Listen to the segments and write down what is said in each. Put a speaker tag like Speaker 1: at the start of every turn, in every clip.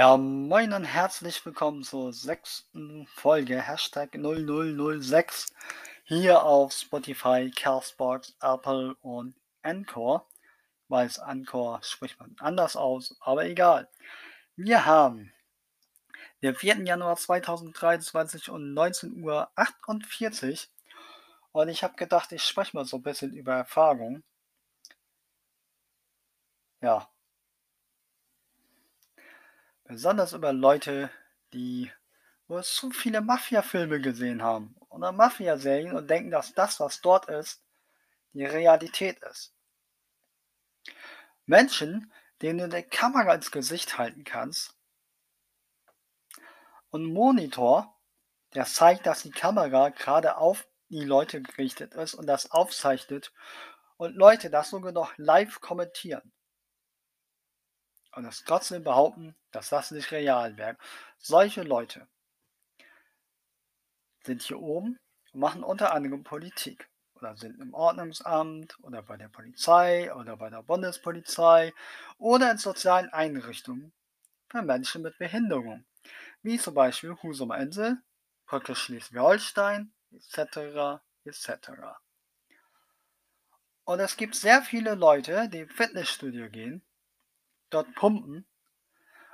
Speaker 1: Ja, moin und herzlich willkommen zur sechsten Folge Hashtag 0006 hier auf Spotify, Castbox, Apple und Anchor. Weiß Anchor spricht man anders aus, aber egal. Wir haben den 4. Januar 2023 um 19.48 Uhr und ich habe gedacht, ich spreche mal so ein bisschen über Erfahrungen. Ja, Besonders über Leute, die wohl zu viele Mafia-Filme gesehen haben oder Mafia-Serien und denken, dass das, was dort ist, die Realität ist. Menschen, denen du die Kamera ins Gesicht halten kannst und Monitor, der zeigt, dass die Kamera gerade auf die Leute gerichtet ist und das aufzeichnet und Leute das sogar noch live kommentieren und das trotzdem behaupten, dass das nicht real wäre. Solche Leute sind hier oben und machen unter anderem Politik oder sind im Ordnungsamt oder bei der Polizei oder bei der Bundespolizei oder in sozialen Einrichtungen für Menschen mit Behinderung, wie zum Beispiel Husumer Insel, Brücke Schleswig-Holstein etc. etc. Und es gibt sehr viele Leute, die ins Fitnessstudio gehen dort pumpen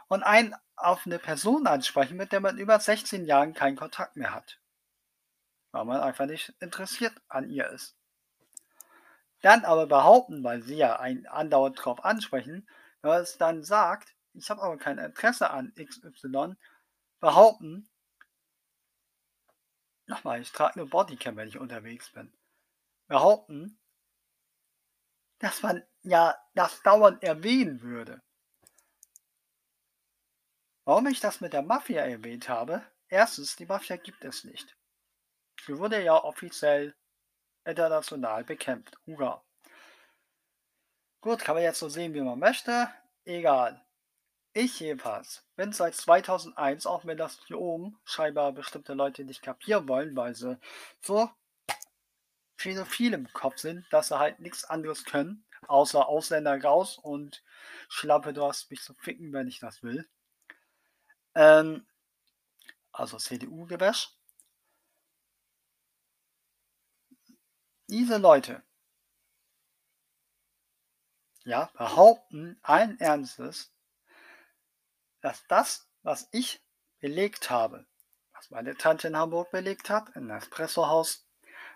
Speaker 1: und einen auf eine Person ansprechen, mit der man über 16 Jahren keinen Kontakt mehr hat. Weil man einfach nicht interessiert an ihr ist. Dann aber behaupten, weil sie ja einen andauernd drauf ansprechen, wenn man es dann sagt, ich habe aber kein Interesse an XY, behaupten, nochmal, ich trage eine Bodycam, wenn ich unterwegs bin, behaupten, dass man ja das dauernd erwähnen würde. Warum ich das mit der Mafia erwähnt habe? Erstens, die Mafia gibt es nicht. Sie wurde ja offiziell international bekämpft. Hurra. Gut, kann man jetzt so sehen, wie man möchte. Egal. Ich jedenfalls bin seit 2001, auch wenn das hier oben scheinbar bestimmte Leute nicht kapieren wollen, weil sie so viele, viele im Kopf sind, dass sie halt nichts anderes können, außer Ausländer raus und Schlappe, du hast mich zu ficken, wenn ich das will. Ähm, also CDU-Gewäsch. Diese Leute ja, behaupten allen Ernstes, dass das, was ich belegt habe, was meine Tante in Hamburg belegt hat, im Espresso-Haus,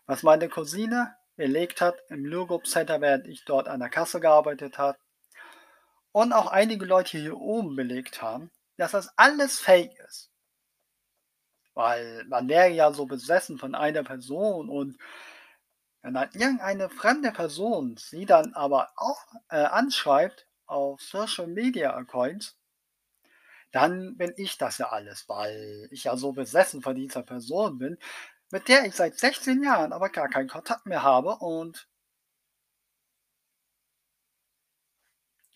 Speaker 1: was meine Cousine belegt hat im Lurgrup Center, während ich dort an der Kasse gearbeitet habe, und auch einige Leute hier oben belegt haben, dass das alles fake ist. Weil man wäre ja so besessen von einer Person und wenn dann irgendeine fremde Person sie dann aber auch äh, anschreibt auf Social Media Accounts, dann bin ich das ja alles, weil ich ja so besessen von dieser Person bin, mit der ich seit 16 Jahren aber gar keinen Kontakt mehr habe und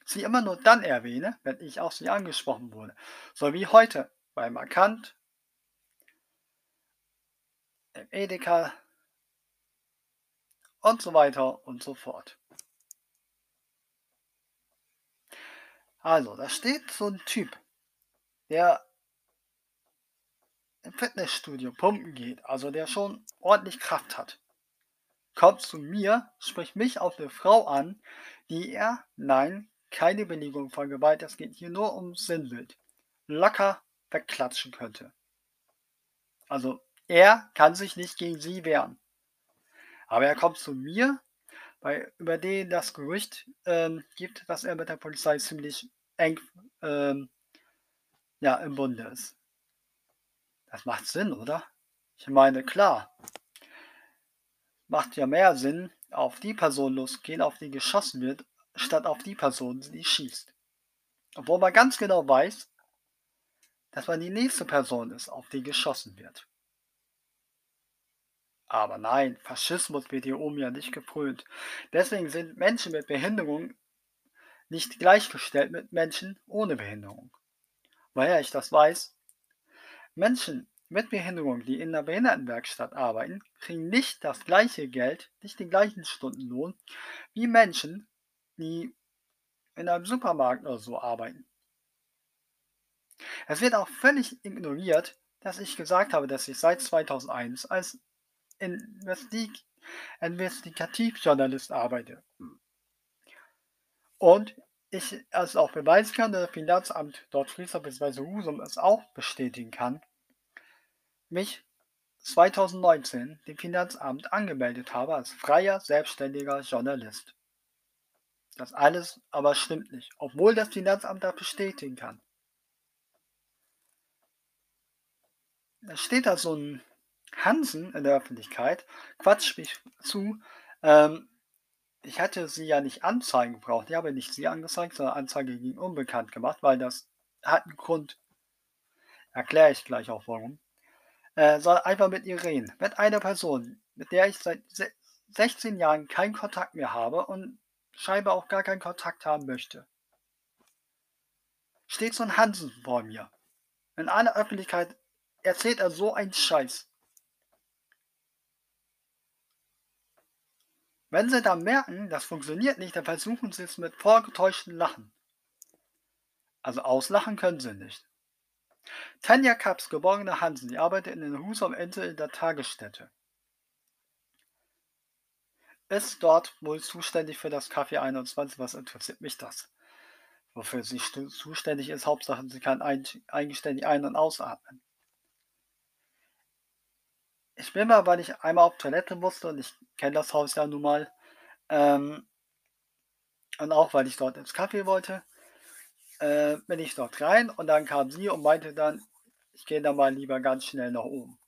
Speaker 1: sie immer nur dann erwähne, wenn ich auf sie angesprochen wurde. So wie heute bei Markant, im Edeka und so weiter und so fort. Also, da steht so ein Typ, der im Fitnessstudio pumpen geht, also der schon ordentlich Kraft hat. Kommt zu mir, spricht mich auf eine Frau an, die er, nein, keine Belegung von Gewalt, es geht hier nur um Sinnbild, locker wegklatschen könnte. Also er kann sich nicht gegen sie wehren. Aber er kommt zu mir, weil über den das Gerücht ähm, gibt, dass er mit der Polizei ziemlich eng ähm, ja, im Bunde ist. Das macht Sinn, oder? Ich meine, klar. Macht ja mehr Sinn, auf die Person losgehen, auf die geschossen wird, statt auf die Person, die schießt. Obwohl man ganz genau weiß, dass man die nächste Person ist, auf die geschossen wird. Aber nein, Faschismus wird hier oben ja nicht geprüft. Deswegen sind Menschen mit Behinderung nicht gleichgestellt mit Menschen ohne Behinderung. Woher ich das weiß? Menschen mit Behinderung, die in der Behindertenwerkstatt arbeiten, kriegen nicht das gleiche Geld, nicht den gleichen Stundenlohn wie Menschen, die in einem Supermarkt oder so arbeiten. Es wird auch völlig ignoriert, dass ich gesagt habe, dass ich seit 2001 als Investig Investigativjournalist arbeite. Und ich es auch beweisen kann, das Finanzamt dort Friesland bzw. Husum es auch bestätigen kann, mich 2019 dem Finanzamt angemeldet habe als freier, selbstständiger Journalist. Das alles aber stimmt nicht, obwohl das Finanzamt das bestätigen kann. Da steht da so ein Hansen in der Öffentlichkeit, quatscht mich zu, ähm, ich hatte sie ja nicht anzeigen gebraucht. Ich habe nicht sie angezeigt, sondern Anzeige gegen unbekannt gemacht, weil das hat einen Grund. Erkläre ich gleich auch warum. Äh, soll einfach mit ihr reden. Mit einer Person, mit der ich seit 16 Jahren keinen Kontakt mehr habe und scheinbar auch gar keinen Kontakt haben möchte. Steht so ein Hansen vor mir. In aller Öffentlichkeit erzählt er so einen Scheiß. Wenn sie dann merken, das funktioniert nicht, dann versuchen sie es mit vorgetäuschten Lachen. Also auslachen können sie nicht. Tanja Kaps, geborene Hansen, die arbeitet in den Hus am Ende in der Tagesstätte. Ist dort wohl zuständig für das Kaffee 21, was interessiert mich das? Wofür sie zuständig ist, Hauptsache sie kann eigenständig ein- und ausatmen. Ich bin mal, weil ich einmal auf Toilette musste und ich kenne das Haus ja nun mal. Ähm, und auch weil ich dort ins Kaffee wollte, äh, bin ich dort rein und dann kam sie und meinte dann, ich gehe da mal lieber ganz schnell nach oben.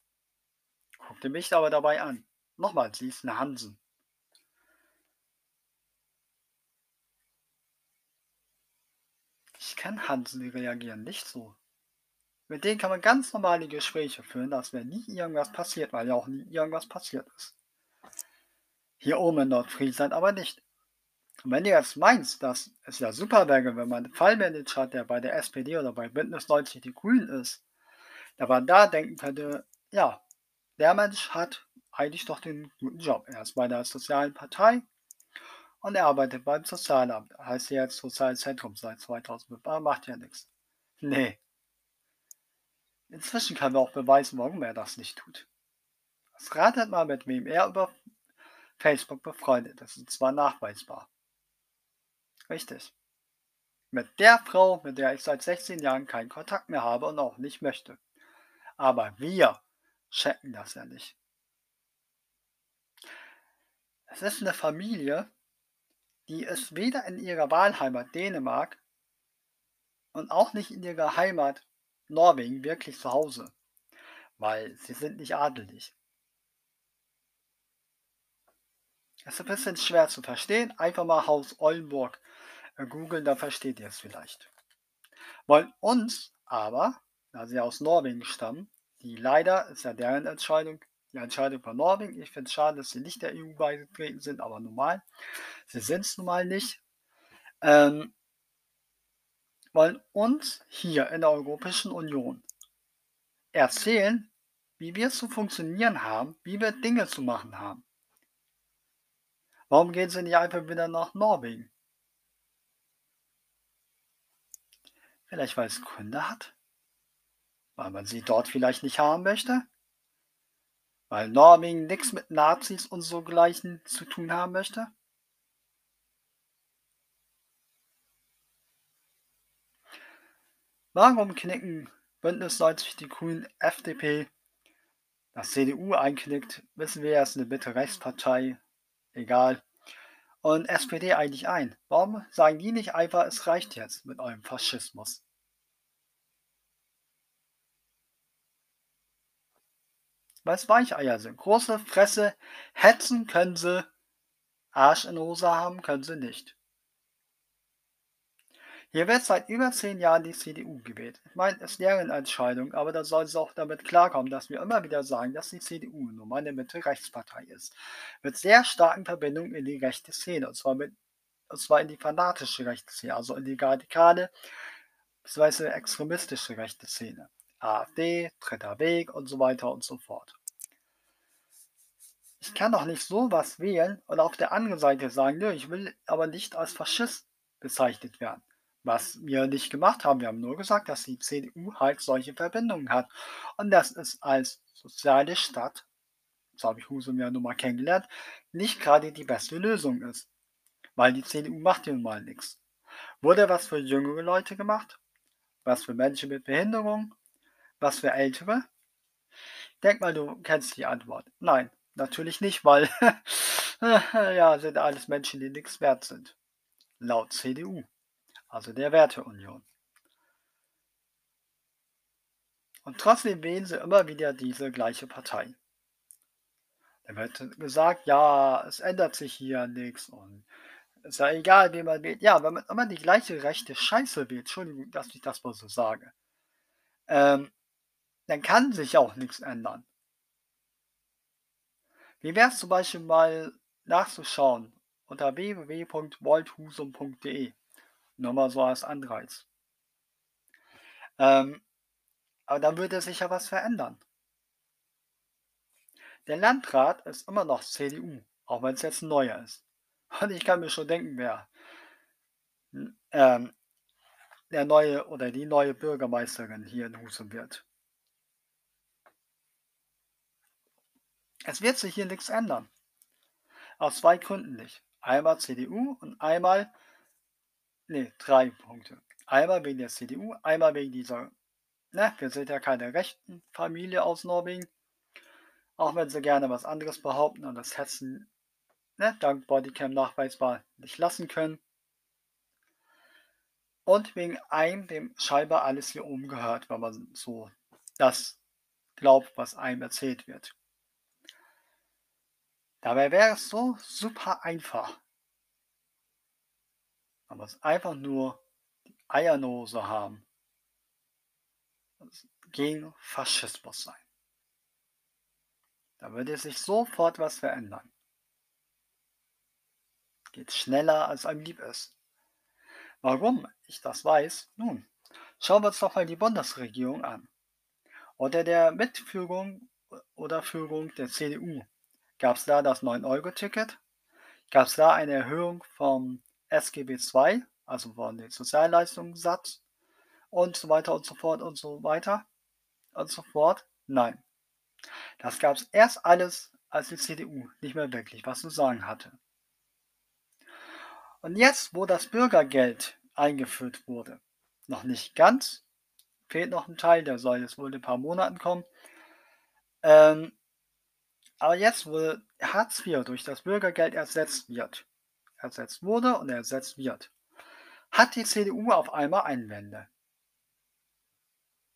Speaker 1: Guckte mich aber dabei an. Nochmal, sie ist eine Hansen. Ich kann Hansen, die reagieren nicht so. Mit denen kann man ganz normale Gespräche führen, dass wenn nie irgendwas passiert, weil ja auch nie irgendwas passiert ist. Hier oben in Nordfriesland aber nicht. Und wenn du jetzt meinst, dass es ja super wäre, wenn man einen Fallmanager hat, der bei der SPD oder bei Bündnis 90 die Grünen ist, da man da denken könnte, ja, der Mensch hat eigentlich doch den guten Job. Er ist bei der sozialen Partei und er arbeitet beim Sozialamt. Heißt jetzt Sozialzentrum seit 2005, aber macht ja nichts. Nee, Inzwischen kann er auch beweisen, warum er das nicht tut. Das ratet mal, mit wem er über Facebook befreundet ist, und zwar nachweisbar. Richtig. Mit der Frau, mit der ich seit 16 Jahren keinen Kontakt mehr habe und auch nicht möchte. Aber wir checken das ja nicht. Es ist eine Familie, die ist weder in ihrer Wahlheimat Dänemark und auch nicht in ihrer Heimat Norwegen wirklich zu Hause, weil sie sind nicht adelig. Das ist ein bisschen schwer zu verstehen. Einfach mal Haus Oldenburg äh, googeln, da versteht ihr es vielleicht. Wollen uns aber, da sie aus Norwegen stammen, die leider, ist ja deren Entscheidung, die Entscheidung von Norwegen. Ich finde es schade, dass sie nicht der EU beigetreten sind, aber normal. Sie sind es nun mal nicht. Ähm, wollen uns hier in der Europäischen Union erzählen, wie wir zu funktionieren haben, wie wir Dinge zu machen haben. Warum gehen sie nicht einfach wieder nach Norwegen? Vielleicht weil es Gründe hat? Weil man sie dort vielleicht nicht haben möchte? Weil Norwegen nichts mit Nazis und so gleichen zu tun haben möchte? Warum knicken Bündnis 90 die Grünen, FDP, das CDU einknickt, wissen wir, es ist eine Mitte-Rechtspartei, egal. Und SPD eigentlich ein. Warum sagen die nicht einfach, es reicht jetzt mit eurem Faschismus? Weil es Weicheier sind. Große Fresse, hetzen können sie, Arsch in Hose haben können sie nicht. Hier wird seit über zehn Jahren die CDU gewählt. Ich meine, es ist deren Entscheidung, aber da soll sie auch damit klarkommen, dass wir immer wieder sagen, dass die CDU nun mal eine Mitte-Rechtspartei ist. Mit sehr starken Verbindungen in die rechte Szene, und zwar, mit, und zwar in die fanatische rechte Szene, also in die radikale bzw. extremistische rechte Szene. AfD, Dritter Weg und so weiter und so fort. Ich kann doch nicht sowas wählen und auf der anderen Seite sagen, nö, ich will aber nicht als Faschist bezeichnet werden. Was wir nicht gemacht haben, wir haben nur gesagt, dass die CDU halt solche Verbindungen hat und dass es als soziale Stadt, so habe ich Husum ja nun mal kennengelernt, nicht gerade die beste Lösung ist. Weil die CDU macht ja nun mal nichts. Wurde was für jüngere Leute gemacht? Was für Menschen mit Behinderung? Was für Ältere? Denk mal, du kennst die Antwort. Nein, natürlich nicht, weil ja, sind alles Menschen, die nichts wert sind. Laut CDU also der Werteunion. Und trotzdem wählen sie immer wieder diese gleiche Partei. Dann wird gesagt, ja, es ändert sich hier nichts und es ist ja egal, wen man wählt. Ja, wenn man immer die gleiche rechte Scheiße wählt, Entschuldigung, dass ich das mal so sage, ähm, dann kann sich auch nichts ändern. Wie wäre es zum Beispiel mal nachzuschauen unter www.volthusum.de nur mal so als Anreiz. Ähm, aber dann würde sich ja was verändern. Der Landrat ist immer noch CDU, auch wenn es jetzt ein neuer ist. Und ich kann mir schon denken, wer ähm, der neue oder die neue Bürgermeisterin hier in Husum wird. Es wird sich hier nichts ändern. Aus zwei Gründen nicht. Einmal CDU und einmal Ne, drei Punkte. Einmal wegen der CDU, einmal wegen dieser, ne, wir sind ja keine rechten Familie aus Norwegen. Auch wenn sie gerne was anderes behaupten und das Hetzen, ne, dank Bodycam nachweisbar nicht lassen können. Und wegen einem, dem scheinbar alles hier oben gehört, wenn man so das glaubt, was einem erzählt wird. Dabei wäre es so super einfach. Man muss einfach nur die Eiernose haben. Gegen Faschismus sein. Da würde sich sofort was verändern. Geht schneller, als einem lieb ist. Warum ich das weiß? Nun, schauen wir uns doch mal die Bundesregierung an. Unter der Mitführung oder Führung der CDU gab es da das 9-Euro-Ticket, gab es da eine Erhöhung vom SGB II, also von den Sozialleistungssatz und so weiter und so fort und so weiter und so fort. Nein. Das gab es erst alles, als die CDU nicht mehr wirklich was zu sagen hatte. Und jetzt, wo das Bürgergeld eingeführt wurde, noch nicht ganz, fehlt noch ein Teil, der soll jetzt wohl in ein paar Monaten kommen. Ähm, aber jetzt, wo Hartz IV durch das Bürgergeld ersetzt wird, ersetzt wurde und ersetzt wird, hat die CDU auf einmal Einwände.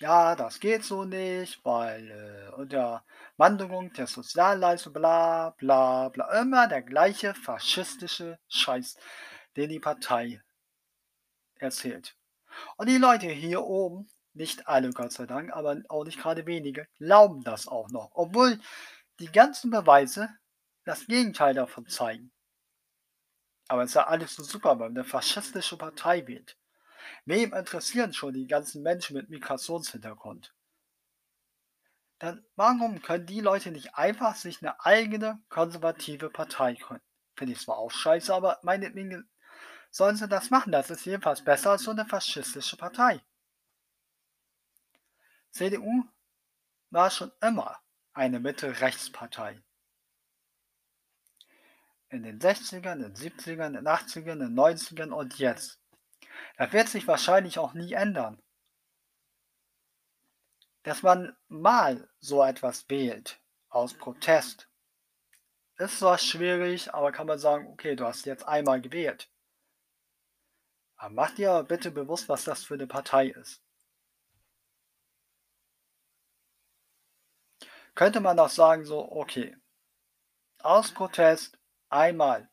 Speaker 1: Ja, das geht so nicht, weil äh, unter Wanderung der Sozialleistung bla bla bla immer der gleiche faschistische Scheiß, den die Partei erzählt. Und die Leute hier oben, nicht alle Gott sei Dank, aber auch nicht gerade wenige, glauben das auch noch, obwohl die ganzen Beweise das Gegenteil davon zeigen. Aber es ist ja alles so super, wenn man eine faschistische Partei wählt. Wem interessieren schon die ganzen Menschen mit Migrationshintergrund? Dann warum können die Leute nicht einfach sich eine eigene konservative Partei gründen? Finde ich zwar auch scheiße, aber meinetwegen sollen sie das machen. Das ist jedenfalls besser als so eine faschistische Partei. CDU war schon immer eine Mitte-Rechts-Partei in den 60ern, in den 70ern, in den 80ern, in den 90ern und jetzt. Das wird sich wahrscheinlich auch nie ändern. Dass man mal so etwas wählt, aus Protest, ist zwar schwierig, aber kann man sagen, okay, du hast jetzt einmal gewählt. Aber mach dir bitte bewusst, was das für eine Partei ist. Könnte man auch sagen, so, okay, aus Protest Einmal.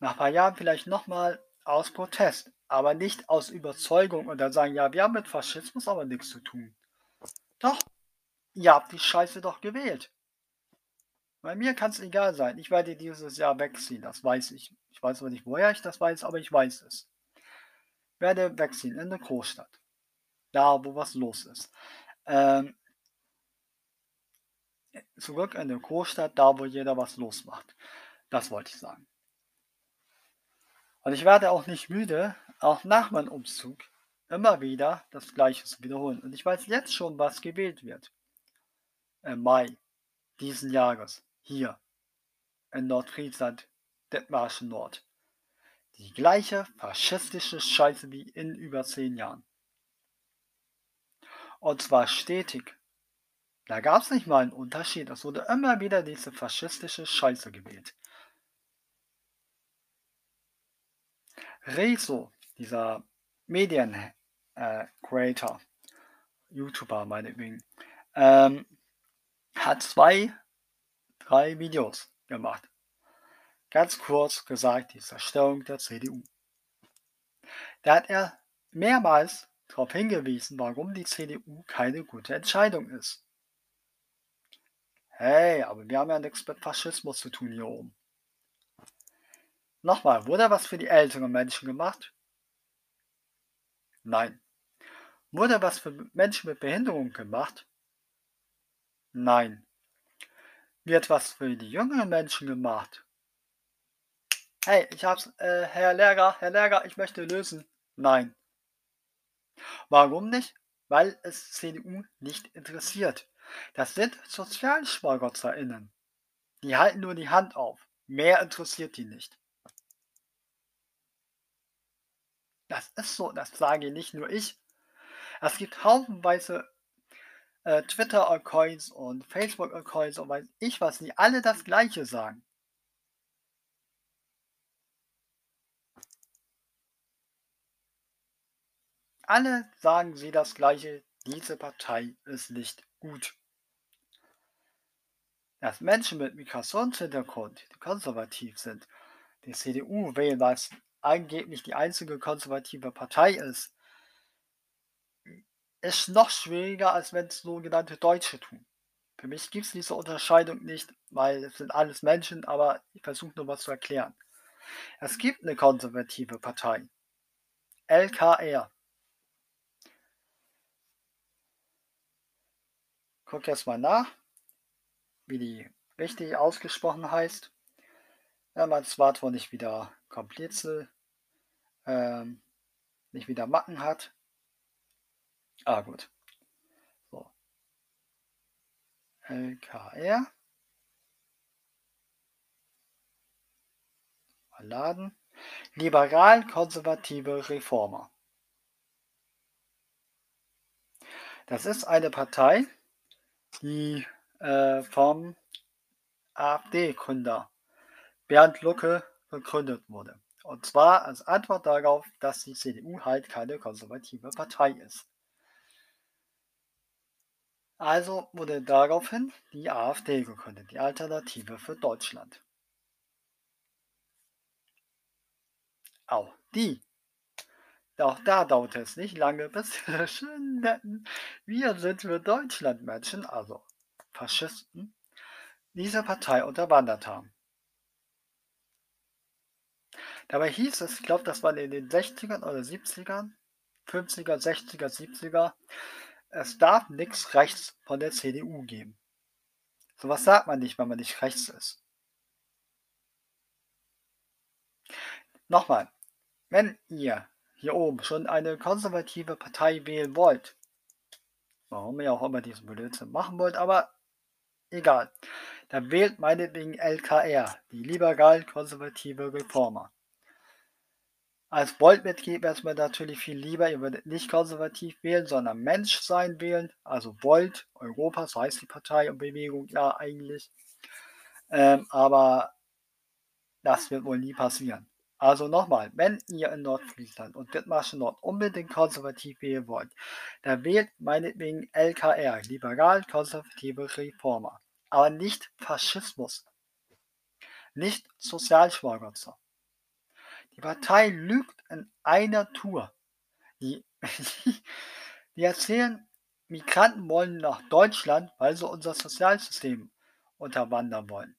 Speaker 1: Nach ein paar Jahren vielleicht nochmal aus Protest, aber nicht aus Überzeugung und dann sagen, ja, wir haben mit Faschismus aber nichts zu tun. Doch, ihr habt die Scheiße doch gewählt. Bei mir kann es egal sein. Ich werde dieses Jahr wegziehen, das weiß ich. Ich weiß aber nicht, woher ich das weiß, aber ich weiß es. Werde wegziehen in eine Großstadt. Da, wo was los ist. Ähm, zurück in die Großstadt, da wo jeder was losmacht. Das wollte ich sagen. Und ich werde auch nicht müde, auch nach meinem Umzug immer wieder das Gleiche zu wiederholen. Und ich weiß jetzt schon, was gewählt wird. Im Mai diesen Jahres hier in Nordfriesland, Dithmarschen Nord. Die gleiche faschistische Scheiße wie in über zehn Jahren. Und zwar stetig. Da gab es nicht mal einen Unterschied. Es wurde immer wieder diese faschistische Scheiße gewählt. Rezo, dieser Medien-Creator, äh, YouTuber meinetwegen, ähm, hat zwei, drei Videos gemacht. Ganz kurz gesagt, die Zerstörung der CDU. Da hat er mehrmals darauf hingewiesen, warum die CDU keine gute Entscheidung ist. Hey, aber wir haben ja nichts mit Faschismus zu tun hier oben. Nochmal, wurde was für die älteren Menschen gemacht? Nein. Wurde was für Menschen mit Behinderung gemacht? Nein. Wird was für die jüngeren Menschen gemacht? Hey, ich hab's, äh, Herr Lehrer, Herr Lehrer, ich möchte lösen. Nein. Warum nicht? Weil es CDU nicht interessiert. Das sind SozialschmarotterInnen. Die halten nur die Hand auf. Mehr interessiert die nicht. Das ist so, das sage nicht nur ich. Es gibt haufenweise äh, Twitter-Accounts und Facebook-Accounts und weiß ich was, die alle das gleiche sagen. Alle sagen sie das gleiche, diese Partei ist nicht gut. Dass Menschen mit Migrationshintergrund, die konservativ sind, die CDU wählen, weil es angeblich die einzige konservative Partei ist, ist noch schwieriger, als wenn es sogenannte Deutsche tun. Für mich gibt es diese Unterscheidung nicht, weil es sind alles Menschen, aber ich versuche nur was zu erklären. Es gibt eine konservative Partei. LKR. Guck jetzt mal nach, wie die richtig ausgesprochen heißt. Wenn mein Smartphone nicht wieder Komplize, ähm, nicht wieder Macken hat. Ah, gut. So. LKR. Mal laden. Liberal-konservative Reformer. Das ist eine Partei, die äh, vom AfD-Gründer Bernd Lucke gegründet wurde. Und zwar als Antwort darauf, dass die CDU halt keine konservative Partei ist. Also wurde daraufhin die AfD gegründet, die Alternative für Deutschland. Auch die auch da dauerte es nicht lange, bis die schönen netten Wir sind für Deutschland Menschen, also Faschisten, diese Partei unterwandert haben. Dabei hieß es, ich glaube, das war in den 60ern oder 70ern, 50er, 60er, 70er, es darf nichts rechts von der CDU geben. Sowas sagt man nicht, wenn man nicht rechts ist. Nochmal, wenn ihr hier oben schon eine konservative Partei wählen wollt, warum ihr auch immer diesen Blödsinn machen wollt, aber egal, dann wählt meinetwegen LKR, die liberal-konservative Reformer. Als Volt-Mitglied wäre es mir natürlich viel lieber, ihr würdet nicht konservativ wählen, sondern Menschsein wählen, also Volt, Europa, so heißt die Partei und Bewegung ja eigentlich. Ähm, aber das wird wohl nie passieren. Also nochmal, wenn ihr in Nordfriesland und Dithmarschen Nord unbedingt konservativ wählen wollt, dann wählt meinetwegen LKR, liberal-konservative Reformer, aber nicht Faschismus, nicht Sozialschmarotzer. Die Partei lügt in einer Tour. Die, die erzählen, Migranten wollen nach Deutschland, weil sie unser Sozialsystem unterwandern wollen.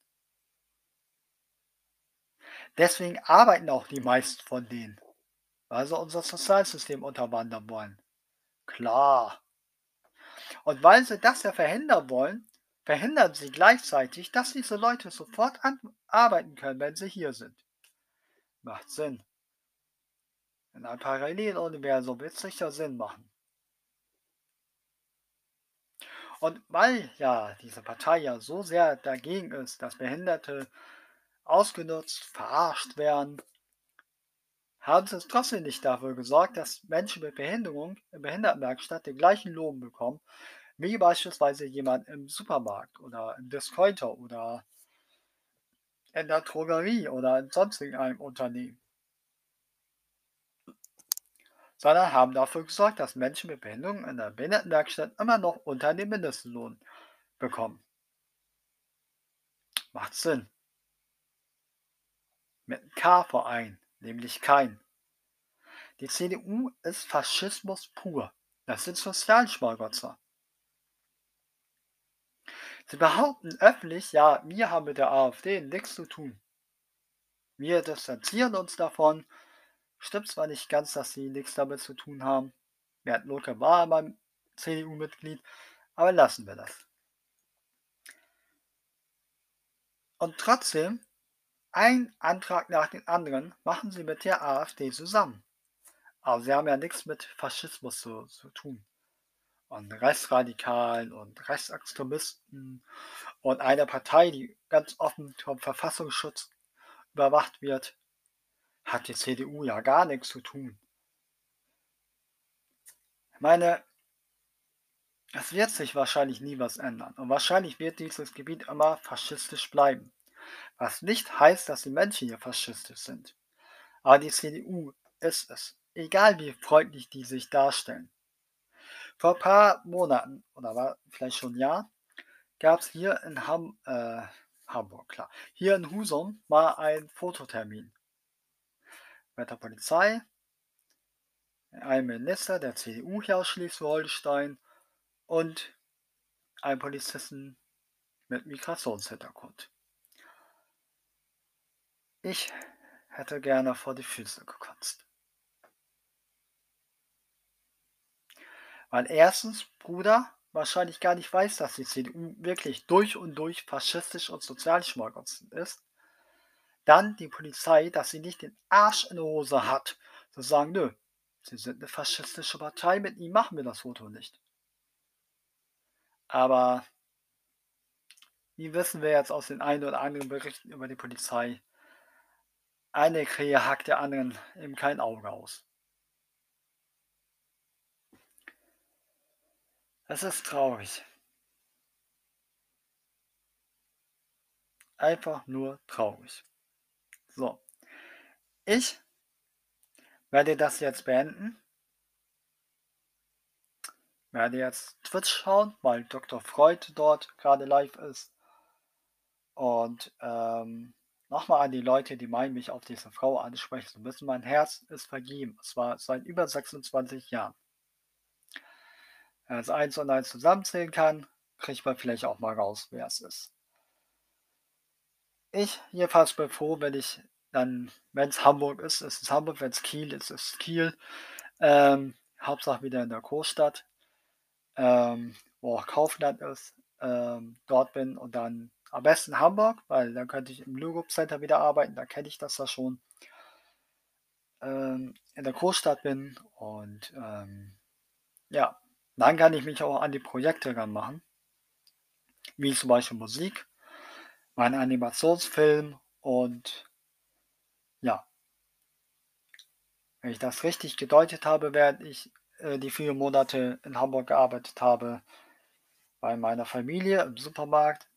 Speaker 1: Deswegen arbeiten auch die meisten von denen, weil sie unser Sozialsystem unterwandern wollen. Klar. Und weil sie das ja verhindern wollen, verhindern sie gleichzeitig, dass diese Leute sofort arbeiten können, wenn sie hier sind. Macht Sinn. In einem Paralleluniversum wird es sicher Sinn machen. Und weil ja diese Partei ja so sehr dagegen ist, dass Behinderte ausgenutzt, verarscht werden, haben sie es trotzdem nicht dafür gesorgt, dass Menschen mit Behinderung in Behindertenwerkstatt den gleichen Lohn bekommen, wie beispielsweise jemand im Supermarkt oder im Discounter oder in der Drogerie oder in sonst irgendeinem Unternehmen. Sondern haben dafür gesorgt, dass Menschen mit Behinderung in der Behindertenwerkstatt immer noch unter dem Mindestlohn bekommen. Macht Sinn. Mit K vor ein, nämlich kein. Die CDU ist Faschismus pur. Das sind Sozialschmarotzer. Sie behaupten öffentlich, ja, wir haben mit der AfD nichts zu tun. Wir distanzieren uns davon. Stimmt zwar nicht ganz, dass sie nichts damit zu tun haben. Bernd Lucke war beim CDU-Mitglied, aber lassen wir das. Und trotzdem, ein Antrag nach dem anderen machen sie mit der AfD zusammen. Aber sie haben ja nichts mit Faschismus zu, zu tun und Rechtsradikalen und Rechtsextremisten und einer Partei, die ganz offen vom Verfassungsschutz überwacht wird, hat die CDU ja gar nichts zu tun. Ich meine, es wird sich wahrscheinlich nie was ändern und wahrscheinlich wird dieses Gebiet immer faschistisch bleiben. Was nicht heißt, dass die Menschen hier faschistisch sind. Aber die CDU ist es, egal wie freundlich die sich darstellen. Vor ein paar Monaten, oder war vielleicht schon ein Jahr, gab es hier in Ham äh, Hamburg, klar, hier in Husum mal ein Fototermin. Mit der Polizei, einem Minister der CDU hier aus Schleswig-Holstein und einem Polizisten mit Migrationshintergrund. Ich hätte gerne vor die Füße gekotzt. Weil erstens Bruder wahrscheinlich gar nicht weiß, dass die CDU wirklich durch und durch faschistisch und sozialschmarotzt ist. Dann die Polizei, dass sie nicht den Arsch in der Hose hat, zu sagen, nö, sie sind eine faschistische Partei, mit ihnen machen wir das Foto nicht. Aber wie wissen wir jetzt aus den ein oder anderen Berichten über die Polizei, eine Krähe hackt der anderen eben kein Auge aus. Es ist traurig. Einfach nur traurig. So. Ich werde das jetzt beenden. Werde jetzt Twitch schauen, weil Dr. Freud dort gerade live ist. Und ähm, nochmal an die Leute, die meinen, mich auf diese Frau ansprechen zu müssen. Mein Herz ist vergeben. Es war seit über 26 Jahren als 1 und 1 zusammenzählen kann, kriegt man vielleicht auch mal raus, wer es ist. Ich jedenfalls bin froh, wenn ich dann, wenn es Hamburg ist, ist es Hamburg, wenn es Kiel ist, ist es Kiel. Ähm, Hauptsache wieder in der Großstadt, ähm, wo auch Kaufland ist, ähm, dort bin und dann am besten Hamburg, weil dann könnte ich im Lugop Center wieder arbeiten, da kenne ich das ja schon. Ähm, in der Großstadt bin und ähm, ja, dann kann ich mich auch an die Projekte ranmachen, wie zum Beispiel Musik, mein Animationsfilm und ja, wenn ich das richtig gedeutet habe, während ich äh, die vier Monate in Hamburg gearbeitet habe, bei meiner Familie im Supermarkt.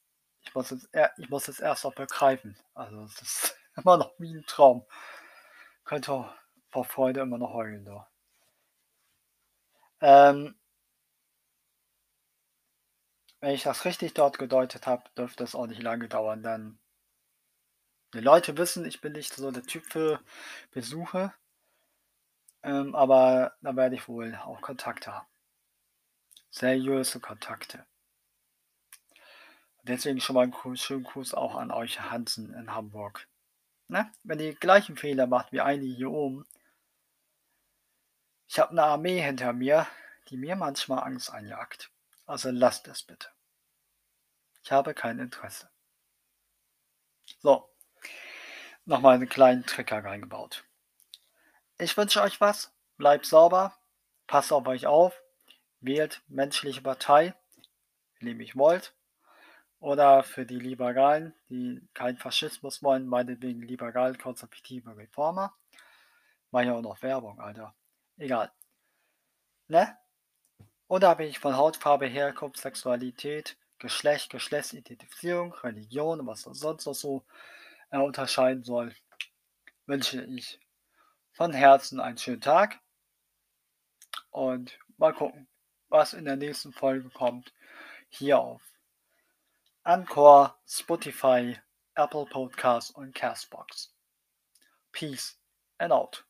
Speaker 1: Ich muss es, ich muss es erst noch begreifen. Also es ist immer noch wie ein Traum. Könnte vor Freude immer noch heulen. Da. Ähm, wenn ich das richtig dort gedeutet habe, dürfte es auch nicht lange dauern, dann die Leute wissen, ich bin nicht so der Typ für Besuche, ähm, aber da werde ich wohl auch Kontakte haben. Seriöse Kontakte. Deswegen schon mal einen schönen Gruß auch an euch Hansen in Hamburg. Ne? Wenn ihr die gleichen Fehler macht wie einige hier oben. Ich habe eine Armee hinter mir, die mir manchmal Angst einjagt. Also lasst es bitte. Ich habe kein Interesse. So, nochmal einen kleinen Trigger reingebaut. Ich wünsche euch was. Bleibt sauber. Passt auf euch auf. Wählt menschliche Partei, wenn ihr mich wollt. Oder für die Liberalen, die keinen Faschismus wollen, meinetwegen liberal konservative Reformer. War ja auch noch Werbung, Alter. Egal. Ne? Unabhängig von Hautfarbe, Herkunft, Sexualität, Geschlecht, Geschlechtsidentifizierung, Religion und was sonst noch so äh, unterscheiden soll, wünsche ich von Herzen einen schönen Tag und mal gucken, was in der nächsten Folge kommt. Hier auf Anchor, Spotify, Apple Podcasts und Castbox. Peace and out.